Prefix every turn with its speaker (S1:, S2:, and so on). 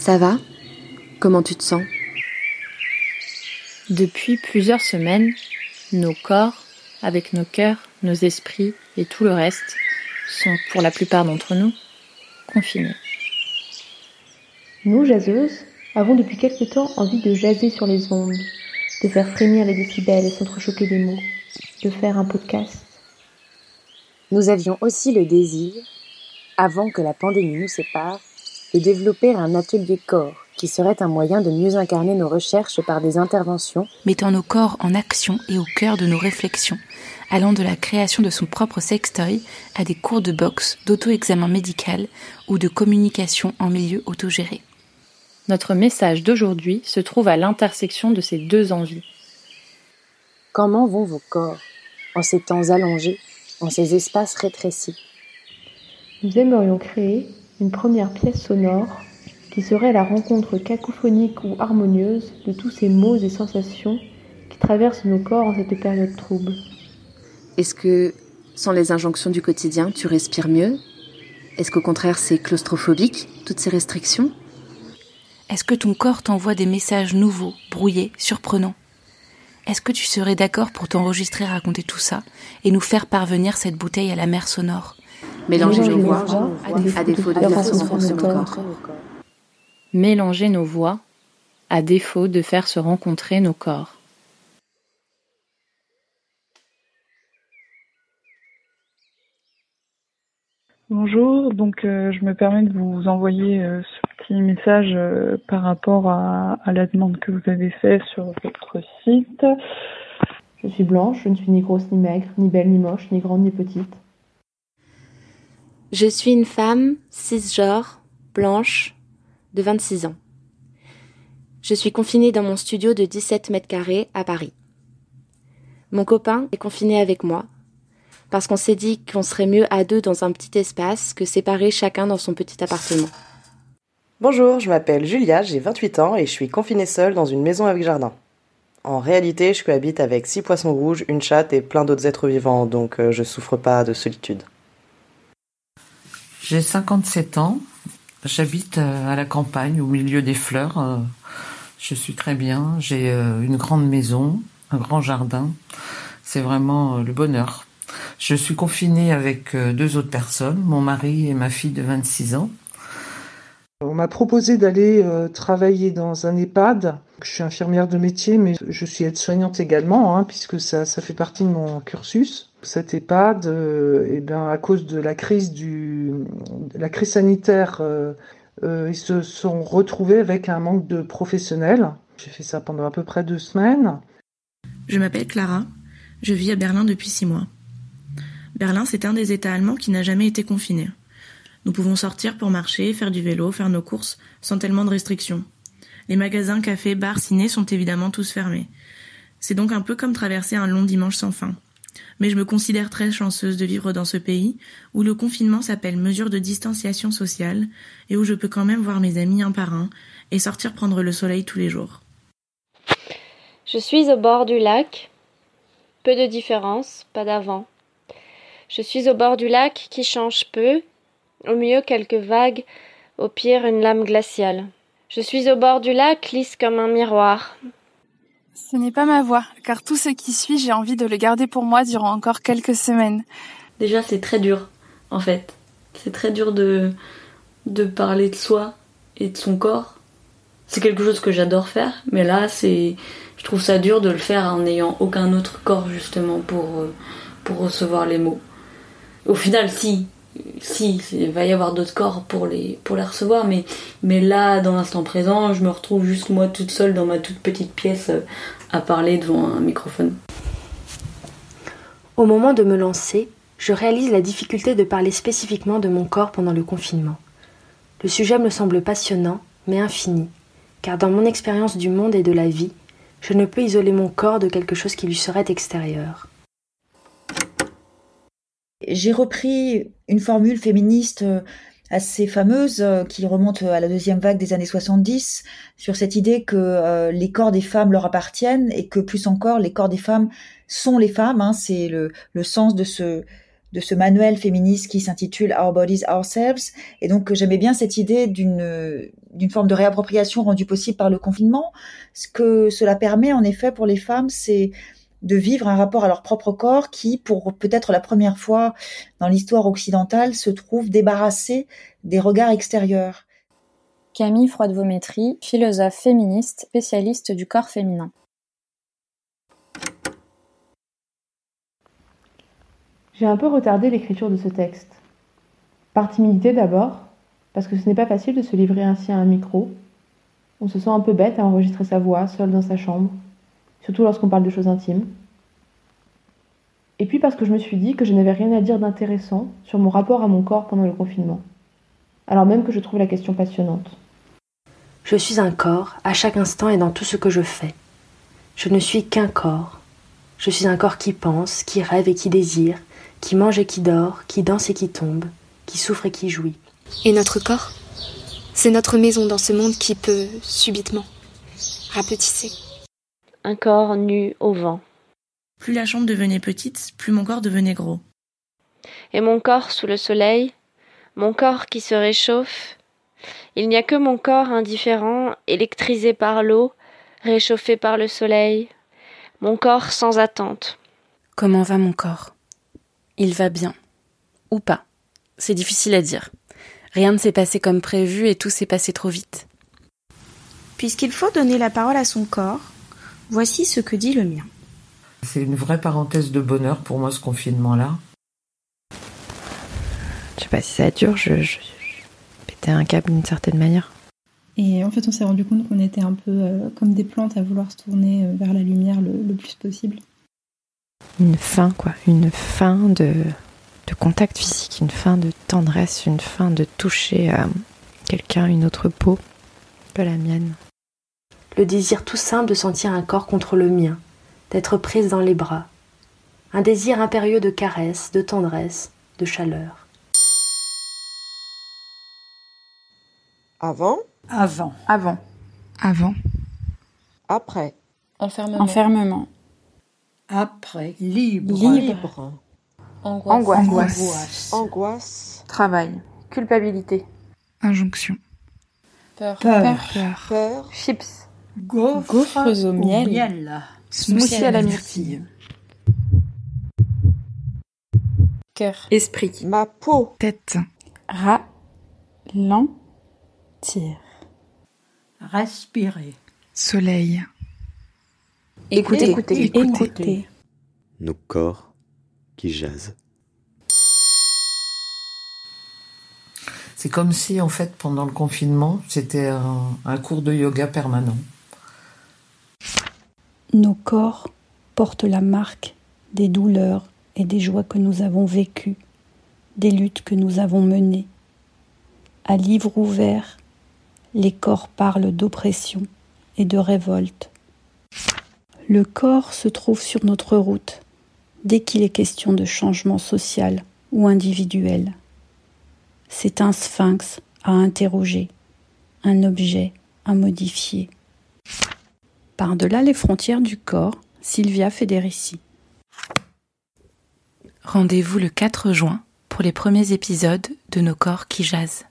S1: Ça va? Comment tu te sens?
S2: Depuis plusieurs semaines, nos corps, avec nos cœurs, nos esprits et tout le reste, sont pour la plupart d'entre nous confinés.
S3: Nous, jaseuses, avons depuis quelque temps envie de jaser sur les ondes, de faire frémir les décibels et s'entrechoquer des mots, de faire un podcast.
S1: Nous avions aussi le désir, avant que la pandémie nous sépare, de développer un atelier corps qui serait un moyen de mieux incarner nos recherches par des interventions
S4: mettant nos corps en action et au cœur de nos réflexions, allant de la création de son propre sextoy à des cours de boxe, d'auto-examen médical ou de communication en milieu autogéré.
S2: Notre message d'aujourd'hui se trouve à l'intersection de ces deux envies.
S1: Comment vont vos corps en ces temps allongés, en ces espaces rétrécis?
S3: Nous aimerions créer une première pièce sonore qui serait la rencontre cacophonique ou harmonieuse de tous ces mots et sensations qui traversent nos corps en cette période trouble.
S1: Est-ce que, sans les injonctions du quotidien, tu respires mieux? Est-ce qu'au contraire c'est claustrophobique, toutes ces restrictions?
S4: Est-ce que ton corps t'envoie des messages nouveaux, brouillés, surprenants? Est-ce que tu serais d'accord pour t'enregistrer raconter tout ça et nous faire parvenir cette bouteille à la mer sonore?
S1: Mélanger nos voix, à défaut de faire se rencontrer nos corps.
S2: Mélanger nos voix, à défaut de faire se rencontrer nos corps.
S5: Bonjour, donc euh, je me permets de vous envoyer euh, ce petit message euh, par rapport à, à, la demande que vous avez faite sur votre site.
S3: Je suis blanche, je ne suis ni grosse ni maigre, ni belle ni moche, ni grande ni petite.
S1: Je suis une femme cisgenre, blanche, de 26 ans. Je suis confinée dans mon studio de 17 mètres carrés à Paris. Mon copain est confiné avec moi, parce qu'on s'est dit qu'on serait mieux à deux dans un petit espace que séparés chacun dans son petit appartement.
S6: Bonjour, je m'appelle Julia, j'ai 28 ans et je suis confinée seule dans une maison avec jardin. En réalité, je cohabite avec six poissons rouges, une chatte et plein d'autres êtres vivants, donc euh, je souffre pas de solitude.
S7: J'ai 57 ans, j'habite euh, à la campagne, au milieu des fleurs. Euh, je suis très bien, j'ai une grande maison, un grand jardin. C'est vraiment le bonheur. Je suis confinée avec deux autres personnes, mon mari et ma fille de 26 ans.
S8: On m'a proposé d'aller travailler dans un EHPAD. Je suis infirmière de métier, mais je suis aide-soignante également, hein, puisque ça fait partie de mon cursus. Cet EHPAD, euh, eh bien, à cause de la crise du, de la crise sanitaire, euh, euh, ils se sont retrouvés avec un manque de professionnels. J'ai fait ça pendant à peu près deux semaines.
S9: Je m'appelle Clara. Je vis à Berlin depuis six mois. Berlin, c'est un des États allemands qui n'a jamais été confiné. Nous pouvons sortir pour marcher, faire du vélo, faire nos courses, sans tellement de restrictions. Les magasins, cafés, bars, ciné sont évidemment tous fermés. C'est donc un peu comme traverser un long dimanche sans fin. Mais je me considère très chanceuse de vivre dans ce pays où le confinement s'appelle mesure de distanciation sociale et où je peux quand même voir mes amis un par un et sortir prendre le soleil tous les jours.
S10: Je suis au bord du lac. Peu de différence, pas d'avant. Je suis au bord du lac qui change peu, au mieux quelques vagues, au pire une lame glaciale. Je suis au bord du lac, lisse comme un miroir.
S11: Ce n'est pas ma voix, car tout ce qui suit, j'ai envie de le garder pour moi durant encore quelques semaines.
S12: Déjà, c'est très dur, en fait. C'est très dur de, de parler de soi et de son corps. C'est quelque chose que j'adore faire, mais là, c'est, je trouve ça dur de le faire en n'ayant aucun autre corps, justement, pour, pour recevoir les mots. Au final, si, si, il va y avoir d'autres corps pour les, les recevoir, mais, mais là, dans l'instant présent, je me retrouve juste moi toute seule dans ma toute petite pièce à parler devant un microphone.
S1: Au moment de me lancer, je réalise la difficulté de parler spécifiquement de mon corps pendant le confinement. Le sujet me semble passionnant, mais infini, car dans mon expérience du monde et de la vie, je ne peux isoler mon corps de quelque chose qui lui serait extérieur.
S13: J'ai repris une formule féministe assez fameuse qui remonte à la deuxième vague des années 70 sur cette idée que les corps des femmes leur appartiennent et que plus encore les corps des femmes sont les femmes. Hein. c'est le, le sens de ce de ce manuel féministe qui s'intitule Our Bodies Ourselves. Et donc j'aimais bien cette idée d'une d'une forme de réappropriation rendue possible par le confinement. Ce que cela permet en effet pour les femmes, c'est de vivre un rapport à leur propre corps qui, pour peut-être la première fois dans l'histoire occidentale, se trouve débarrassé des regards extérieurs.
S2: Camille Froide-Vométrie, philosophe féministe, spécialiste du corps féminin.
S3: J'ai un peu retardé l'écriture de ce texte. Par timidité d'abord, parce que ce n'est pas facile de se livrer ainsi à un micro. On se sent un peu bête à enregistrer sa voix seule dans sa chambre, surtout lorsqu'on parle de choses intimes. Et puis parce que je me suis dit que je n'avais rien à dire d'intéressant sur mon rapport à mon corps pendant le confinement, alors même que je trouve la question passionnante.
S1: Je suis un corps à chaque instant et dans tout ce que je fais. Je ne suis qu'un corps. Je suis un corps qui pense, qui rêve et qui désire, qui mange et qui dort, qui danse et qui tombe, qui souffre et qui jouit.
S14: Et notre corps? C'est notre maison dans ce monde qui peut, subitement, rapetisser.
S10: Un corps nu au vent.
S9: Plus la chambre devenait petite, plus mon corps devenait gros.
S10: Et mon corps sous le soleil, mon corps qui se réchauffe. Il n'y a que mon corps indifférent, électrisé par l'eau, réchauffé par le soleil, mon corps sans attente.
S4: Comment va mon corps? Il va bien. Ou pas? C'est difficile à dire. Rien ne s'est passé comme prévu et tout s'est passé trop vite.
S14: Puisqu'il faut donner la parole à son corps, voici ce que dit le mien.
S7: C'est une vraie parenthèse de bonheur pour moi ce confinement-là.
S15: Je sais pas si ça dure, je, je, pétais un câble d'une certaine manière.
S16: Et en fait, on s'est rendu compte qu'on était un peu euh, comme des plantes à vouloir se tourner euh, vers la lumière le, le plus possible.
S15: Une fin, quoi. Une fin de, de contact physique, une fin de tendresse, une fin de toucher à quelqu'un, une autre peau que la mienne.
S1: Le désir tout simple de sentir un corps contre le mien, d'être prise dans les bras. Un désir impérieux de caresse, de tendresse, de chaleur.
S17: Avant
S18: Avant.
S16: Avant.
S18: Avant.
S17: Après.
S16: Enfermement.
S18: Enfermement.
S17: Après. Libre.
S18: Libre.
S16: Angoisse.
S17: Angoisse. Angoisse.
S16: Travail. Culpabilité.
S18: Injonction.
S16: Peur.
S18: Peur.
S17: Peur. Peur.
S16: Chips.
S18: Gaufres,
S16: Gaufres au miel.
S18: miel.
S16: Smoothie à la myrtille. Cœur.
S18: Esprit.
S17: Ma peau.
S18: Tête.
S16: Ralentir.
S18: Respirer.
S19: Soleil.
S16: Écoutez. Écoutez.
S19: Écoutez.
S20: Nos corps qui jasent.
S7: C'est comme si, en fait, pendant le confinement, c'était un, un cours de yoga permanent.
S21: Nos corps portent la marque des douleurs et des joies que nous avons vécues, des luttes que nous avons menées. À livre ouvert, les corps parlent d'oppression et de révolte. Le corps se trouve sur notre route dès qu'il est question de changement social ou individuel. C'est un sphinx à interroger, un objet à modifier. Par-delà les frontières du corps, Sylvia Federici.
S4: Rendez-vous le 4 juin pour les premiers épisodes de Nos corps qui jasent.